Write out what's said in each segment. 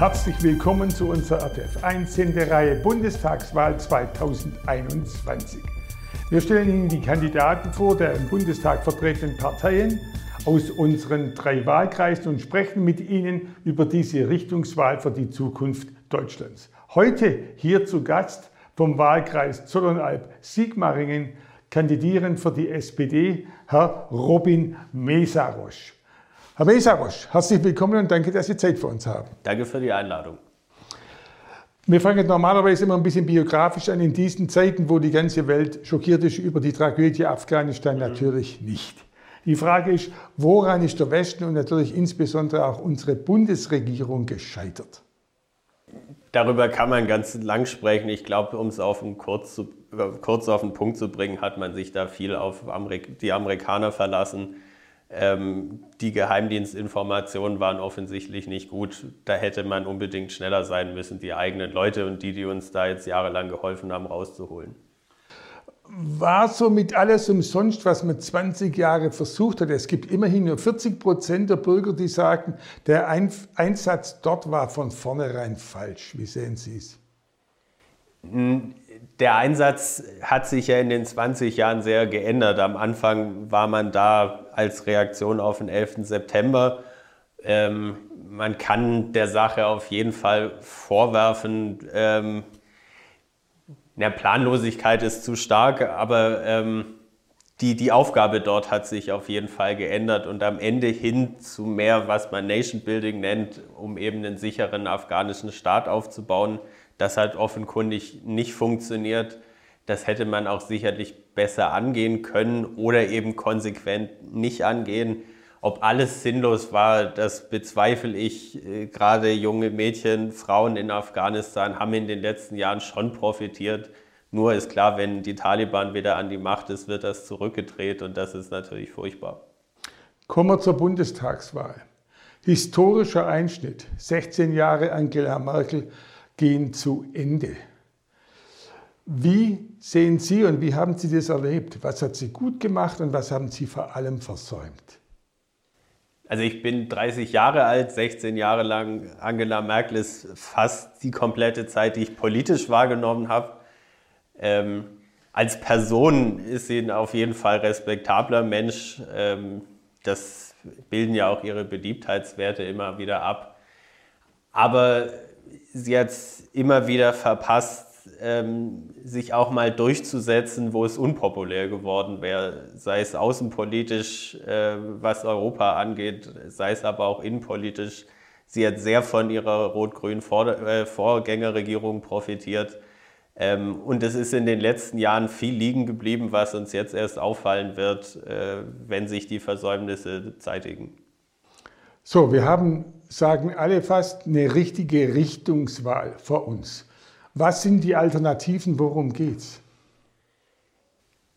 Herzlich willkommen zu unserer RTF1 Sendereihe Bundestagswahl 2021. Wir stellen Ihnen die Kandidaten vor der im Bundestag vertretenen Parteien aus unseren drei Wahlkreisen und sprechen mit Ihnen über diese Richtungswahl für die Zukunft Deutschlands. Heute hier zu Gast vom Wahlkreis Zollernalb-Sigmaringen kandidieren für die SPD Herr Robin Mesarosch. Herr Mesarosch, herzlich willkommen und danke, dass Sie Zeit für uns haben. Danke für die Einladung. Wir fangen normalerweise immer ein bisschen biografisch an. In diesen Zeiten, wo die ganze Welt schockiert ist über die Tragödie Afghanistan, mhm. natürlich nicht. Die Frage ist, woran ist der Westen und natürlich insbesondere auch unsere Bundesregierung gescheitert? Darüber kann man ganz lang sprechen. Ich glaube, um es auf einen kurz, zu, kurz auf den Punkt zu bringen, hat man sich da viel auf die Amerikaner verlassen. Ähm, die Geheimdienstinformationen waren offensichtlich nicht gut. Da hätte man unbedingt schneller sein müssen, die eigenen Leute und die, die uns da jetzt jahrelang geholfen haben, rauszuholen war somit alles umsonst, was man 20 Jahre versucht hat. Es gibt immerhin nur 40 Prozent der Bürger, die sagen, der Einsatz dort war von vornherein falsch. Wie sehen Sie es? Der Einsatz hat sich ja in den 20 Jahren sehr geändert. Am Anfang war man da als Reaktion auf den 11. September. Ähm, man kann der Sache auf jeden Fall vorwerfen, ähm, ja, Planlosigkeit ist zu stark, aber ähm, die, die Aufgabe dort hat sich auf jeden Fall geändert und am Ende hin zu mehr, was man Nation Building nennt, um eben einen sicheren afghanischen Staat aufzubauen. Das hat offenkundig nicht funktioniert. Das hätte man auch sicherlich besser angehen können oder eben konsequent nicht angehen. Ob alles sinnlos war, das bezweifle ich. Äh, gerade junge Mädchen, Frauen in Afghanistan haben in den letzten Jahren schon profitiert. Nur ist klar, wenn die Taliban wieder an die Macht ist, wird das zurückgedreht und das ist natürlich furchtbar. Kommen wir zur Bundestagswahl. Historischer Einschnitt. 16 Jahre Angela Merkel gehen zu Ende. Wie sehen Sie und wie haben Sie das erlebt? Was hat sie gut gemacht und was haben Sie vor allem versäumt? Also ich bin 30 Jahre alt, 16 Jahre lang. Angela Merkel ist fast die komplette Zeit, die ich politisch wahrgenommen habe. Ähm, als Person ist sie auf jeden Fall respektabler Mensch. Ähm, das bilden ja auch ihre Beliebtheitswerte immer wieder ab. Aber sie hat es immer wieder verpasst, ähm, sich auch mal durchzusetzen, wo es unpopulär geworden wäre, sei es außenpolitisch, äh, was Europa angeht, sei es aber auch innenpolitisch. Sie hat sehr von ihrer rot-grünen äh, Vorgängerregierung profitiert. Ähm, und es ist in den letzten Jahren viel liegen geblieben, was uns jetzt erst auffallen wird, äh, wenn sich die Versäumnisse zeitigen. So, wir haben, sagen alle fast, eine richtige Richtungswahl vor uns. Was sind die Alternativen? Worum geht's?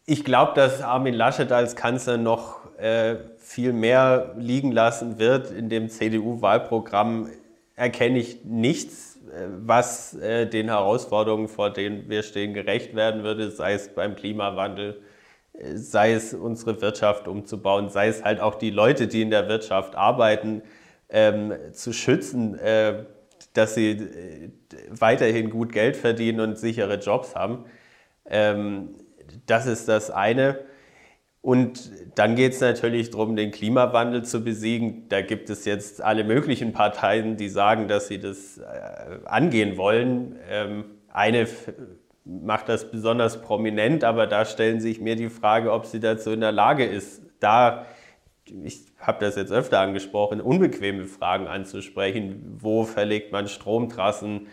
Ich glaube, dass Armin Laschet als Kanzler noch äh, viel mehr liegen lassen wird. In dem CDU-Wahlprogramm erkenne ich nichts, äh, was äh, den Herausforderungen, vor denen wir stehen, gerecht werden würde, sei es beim Klimawandel, äh, sei es unsere Wirtschaft umzubauen, sei es halt auch die Leute, die in der Wirtschaft arbeiten, ähm, zu schützen. Äh, dass sie äh, weiterhin gut Geld verdienen und sichere Jobs haben. Ähm, das ist das eine. Und dann geht es natürlich darum, den Klimawandel zu besiegen. Da gibt es jetzt alle möglichen Parteien, die sagen, dass sie das äh, angehen wollen. Ähm, eine macht das besonders prominent, aber da stellen sich mir die Frage, ob sie dazu in der Lage ist, da ich habe das jetzt öfter angesprochen, unbequeme Fragen anzusprechen. Wo verlegt man Stromtrassen?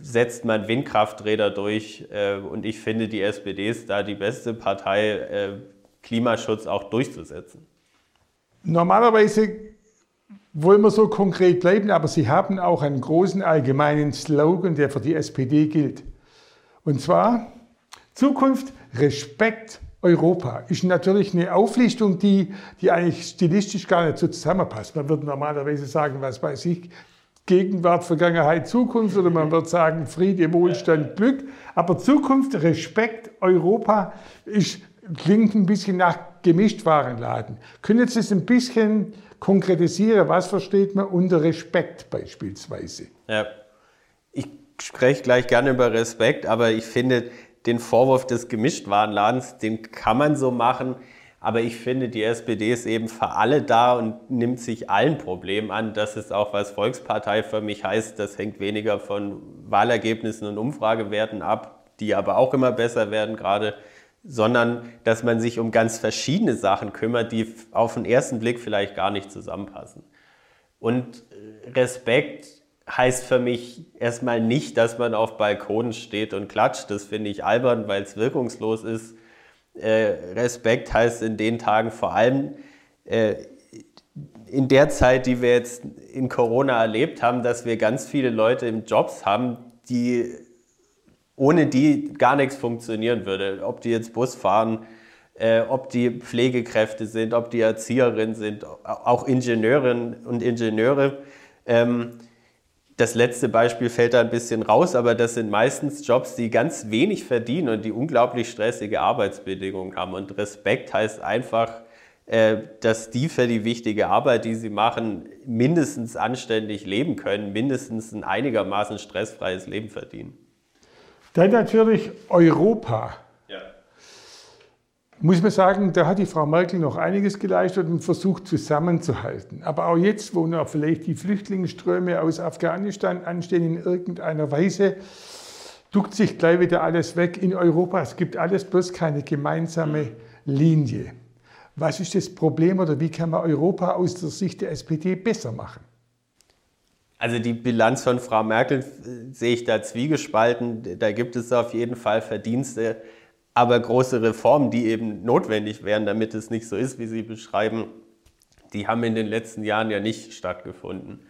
Setzt man Windkrafträder durch? Äh, und ich finde, die SPD ist da die beste Partei, äh, Klimaschutz auch durchzusetzen. Normalerweise wollen wir so konkret bleiben, aber Sie haben auch einen großen allgemeinen Slogan, der für die SPD gilt. Und zwar Zukunft, Respekt Europa ist natürlich eine Auflistung, die, die eigentlich stilistisch gar nicht so zusammenpasst. Man würde normalerweise sagen, was weiß ich, Gegenwart, Vergangenheit, Zukunft oder man würde sagen Friede, Wohlstand, Glück. Aber Zukunft, Respekt, Europa ist, klingt ein bisschen nach Gemischtwarenladen. Können Sie das ein bisschen konkretisieren? Was versteht man unter Respekt beispielsweise? Ja, ich spreche gleich gerne über Respekt, aber ich finde den Vorwurf des Gemischtwarenladens, den kann man so machen. Aber ich finde, die SPD ist eben für alle da und nimmt sich allen Problemen an. Das ist auch, was Volkspartei für mich heißt. Das hängt weniger von Wahlergebnissen und Umfragewerten ab, die aber auch immer besser werden gerade, sondern dass man sich um ganz verschiedene Sachen kümmert, die auf den ersten Blick vielleicht gar nicht zusammenpassen. Und Respekt heißt für mich erstmal nicht, dass man auf Balkonen steht und klatscht. Das finde ich albern, weil es wirkungslos ist äh, Respekt heißt in den Tagen vor allem, äh, in der Zeit, die wir jetzt in Corona erlebt haben, dass wir ganz viele Leute im Jobs haben, die ohne die gar nichts funktionieren würde. Ob die jetzt Bus fahren, äh, ob die Pflegekräfte sind, ob die Erzieherinnen sind, auch Ingenieurinnen und Ingenieure. Ähm, das letzte Beispiel fällt da ein bisschen raus, aber das sind meistens Jobs, die ganz wenig verdienen und die unglaublich stressige Arbeitsbedingungen haben. Und Respekt heißt einfach, äh, dass die für die wichtige Arbeit, die sie machen, mindestens anständig leben können, mindestens ein einigermaßen stressfreies Leben verdienen. Dann natürlich Europa muss man sagen, da hat die Frau Merkel noch einiges geleistet und versucht zusammenzuhalten. Aber auch jetzt, wo noch vielleicht die Flüchtlingsströme aus Afghanistan anstehen in irgendeiner Weise, duckt sich gleich wieder alles weg in Europa. Es gibt alles bloß keine gemeinsame Linie. Was ist das Problem oder wie kann man Europa aus der Sicht der SPD besser machen? Also die Bilanz von Frau Merkel sehe ich da zwiegespalten. Da gibt es auf jeden Fall Verdienste aber große Reformen, die eben notwendig wären, damit es nicht so ist, wie Sie beschreiben, die haben in den letzten Jahren ja nicht stattgefunden.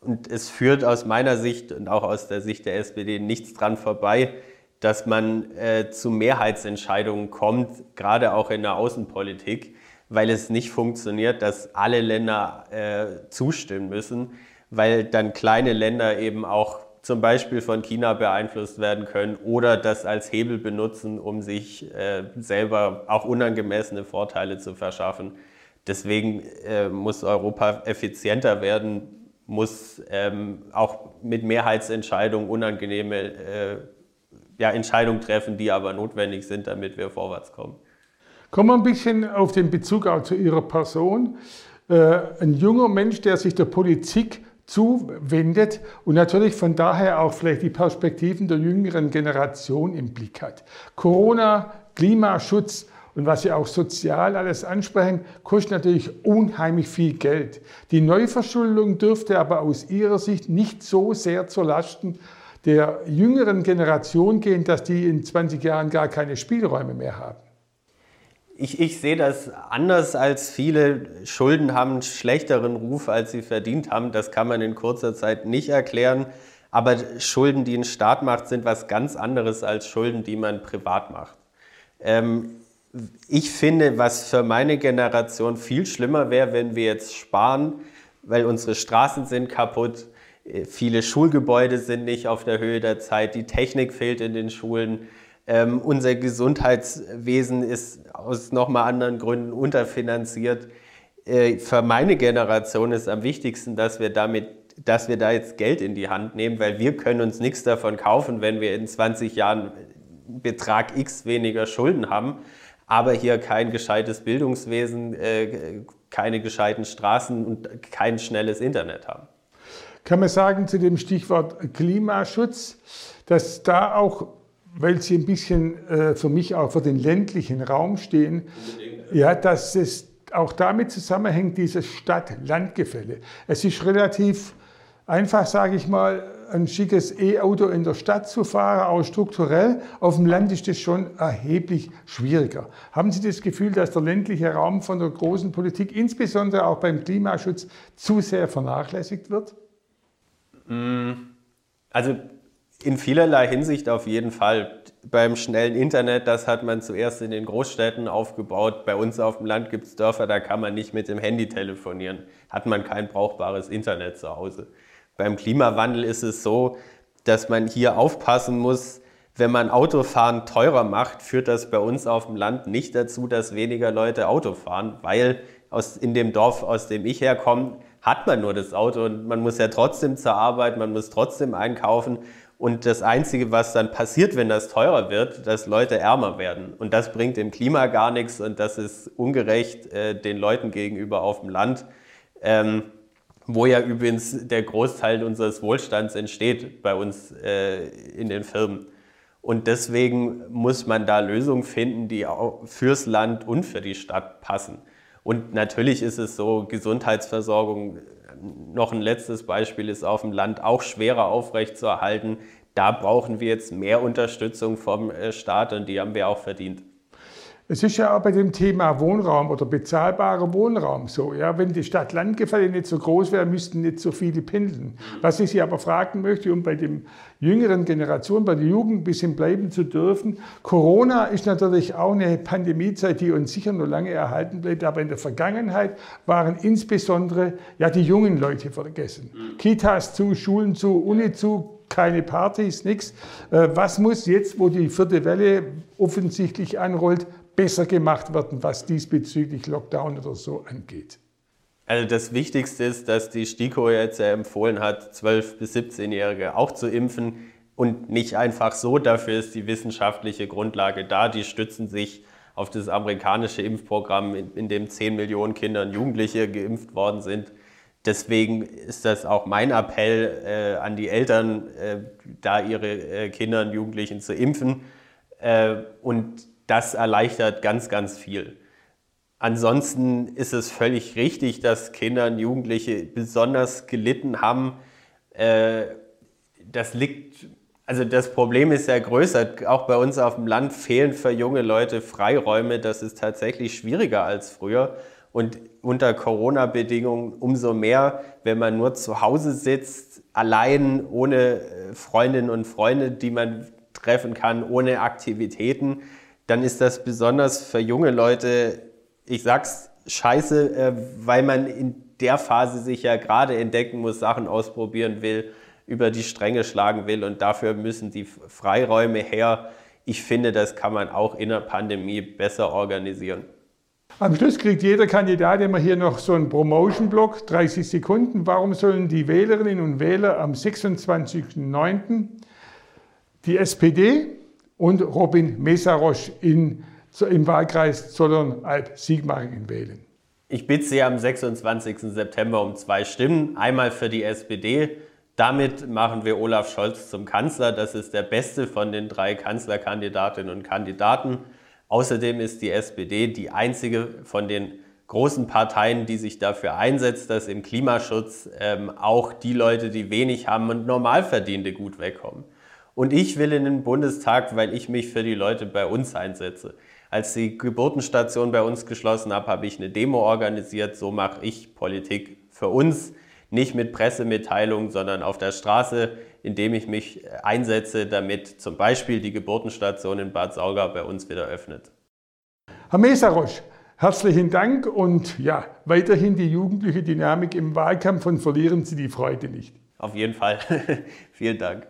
Und es führt aus meiner Sicht und auch aus der Sicht der SPD nichts dran vorbei, dass man äh, zu Mehrheitsentscheidungen kommt, gerade auch in der Außenpolitik, weil es nicht funktioniert, dass alle Länder äh, zustimmen müssen, weil dann kleine Länder eben auch zum Beispiel von China beeinflusst werden können oder das als Hebel benutzen, um sich äh, selber auch unangemessene Vorteile zu verschaffen. Deswegen äh, muss Europa effizienter werden, muss ähm, auch mit Mehrheitsentscheidungen unangenehme äh, ja, Entscheidungen treffen, die aber notwendig sind, damit wir vorwärts kommen. Kommen wir ein bisschen auf den Bezug auch zu Ihrer Person. Äh, ein junger Mensch, der sich der Politik zuwendet und natürlich von daher auch vielleicht die Perspektiven der jüngeren Generation im Blick hat. Corona, Klimaschutz und was Sie auch sozial alles ansprechen, kostet natürlich unheimlich viel Geld. Die Neuverschuldung dürfte aber aus Ihrer Sicht nicht so sehr zur Lasten der jüngeren Generation gehen, dass die in 20 Jahren gar keine Spielräume mehr haben. Ich, ich, sehe das anders als viele. Schulden haben einen schlechteren Ruf, als sie verdient haben. Das kann man in kurzer Zeit nicht erklären. Aber Schulden, die ein Staat macht, sind was ganz anderes als Schulden, die man privat macht. Ähm, ich finde, was für meine Generation viel schlimmer wäre, wenn wir jetzt sparen, weil unsere Straßen sind kaputt, äh, viele Schulgebäude sind nicht auf der Höhe der Zeit, die Technik fehlt in den Schulen. Ähm, unser Gesundheitswesen ist aus nochmal anderen Gründen unterfinanziert. Äh, für meine Generation ist am wichtigsten, dass wir damit dass wir da jetzt Geld in die Hand nehmen, weil wir können uns nichts davon kaufen, wenn wir in 20 Jahren Betrag X weniger Schulden haben, aber hier kein gescheites Bildungswesen, äh, keine gescheiten Straßen und kein schnelles Internet haben. Kann man sagen zu dem Stichwort Klimaschutz, dass da auch weil sie ein bisschen äh, für mich auch für den ländlichen Raum stehen, ja, dass es auch damit zusammenhängt, dieses Stadt-Land-Gefälle. Es ist relativ einfach, sage ich mal, ein schickes E-Auto in der Stadt zu fahren, auch strukturell. Auf dem Land ist das schon erheblich schwieriger. Haben Sie das Gefühl, dass der ländliche Raum von der großen Politik, insbesondere auch beim Klimaschutz, zu sehr vernachlässigt wird? Mm, also in vielerlei Hinsicht auf jeden Fall. Beim schnellen Internet, das hat man zuerst in den Großstädten aufgebaut. Bei uns auf dem Land gibt es Dörfer, da kann man nicht mit dem Handy telefonieren. Hat man kein brauchbares Internet zu Hause. Beim Klimawandel ist es so, dass man hier aufpassen muss, wenn man Autofahren teurer macht, führt das bei uns auf dem Land nicht dazu, dass weniger Leute Auto fahren, weil aus, in dem Dorf, aus dem ich herkomme, hat man nur das Auto und man muss ja trotzdem zur Arbeit, man muss trotzdem einkaufen. Und das Einzige, was dann passiert, wenn das teurer wird, dass Leute ärmer werden. Und das bringt dem Klima gar nichts und das ist ungerecht äh, den Leuten gegenüber auf dem Land, ähm, wo ja übrigens der Großteil unseres Wohlstands entsteht bei uns äh, in den Firmen. Und deswegen muss man da Lösungen finden, die auch fürs Land und für die Stadt passen. Und natürlich ist es so, Gesundheitsversorgung, noch ein letztes Beispiel, ist auf dem Land auch schwerer aufrechtzuerhalten. Da brauchen wir jetzt mehr Unterstützung vom äh, Staat und die haben wir auch verdient. Es ist ja auch bei dem Thema Wohnraum oder bezahlbarer Wohnraum so. Ja, wenn die Stadt-Land-Gefälle nicht so groß wäre, müssten nicht so viele pendeln. Was ich Sie aber fragen möchte, um bei den jüngeren Generationen, bei der Jugend ein bisschen bleiben zu dürfen. Corona ist natürlich auch eine Pandemiezeit, die uns sicher noch lange erhalten bleibt. Aber in der Vergangenheit waren insbesondere ja die jungen Leute vergessen. Kitas zu, Schulen zu, Uni zu, keine Partys, nichts. Äh, was muss jetzt, wo die vierte Welle offensichtlich anrollt, besser gemacht werden, was diesbezüglich Lockdown oder so angeht? Also das Wichtigste ist, dass die STIKO jetzt empfohlen hat, 12- bis 17-Jährige auch zu impfen und nicht einfach so. Dafür ist die wissenschaftliche Grundlage da. Die stützen sich auf das amerikanische Impfprogramm, in dem 10 Millionen Kinder und Jugendliche geimpft worden sind. Deswegen ist das auch mein Appell äh, an die Eltern, äh, da ihre äh, Kinder und Jugendlichen zu impfen. Äh, und das erleichtert ganz, ganz viel. Ansonsten ist es völlig richtig, dass Kinder und Jugendliche besonders gelitten haben. Äh, das liegt, also das Problem ist ja größer. Auch bei uns auf dem Land fehlen für junge Leute Freiräume. Das ist tatsächlich schwieriger als früher. Und unter Corona-Bedingungen umso mehr, wenn man nur zu Hause sitzt, allein, ohne äh, Freundinnen und Freunde, die man treffen kann, ohne Aktivitäten dann ist das besonders für junge Leute, ich sag's scheiße, äh, weil man in der Phase sich ja gerade entdecken muss, Sachen ausprobieren will, über die Stränge schlagen will und dafür müssen die Freiräume her. Ich finde, das kann man auch in der Pandemie besser organisieren. Am Schluss kriegt jeder Kandidat immer hier noch so einen Promotion-Block, 30 Sekunden. Warum sollen die Wählerinnen und Wähler am 26.09. die SPD und Robin Mesarosch in, im Wahlkreis Zollern-Alb-Sigmaringen wählen. Ich bitte Sie am 26. September um zwei Stimmen. Einmal für die SPD. Damit machen wir Olaf Scholz zum Kanzler. Das ist der beste von den drei Kanzlerkandidatinnen und Kandidaten. Außerdem ist die SPD die einzige von den großen Parteien, die sich dafür einsetzt, dass im Klimaschutz ähm, auch die Leute, die wenig haben und Normalverdiente gut wegkommen. Und ich will in den Bundestag, weil ich mich für die Leute bei uns einsetze. Als die Geburtenstation bei uns geschlossen habe, habe ich eine Demo organisiert. So mache ich Politik für uns. Nicht mit Pressemitteilungen, sondern auf der Straße, indem ich mich einsetze, damit zum Beispiel die Geburtenstation in Bad Saugau bei uns wieder öffnet. Herr Mesarosch, herzlichen Dank und ja, weiterhin die jugendliche Dynamik im Wahlkampf und verlieren Sie die Freude nicht. Auf jeden Fall. Vielen Dank.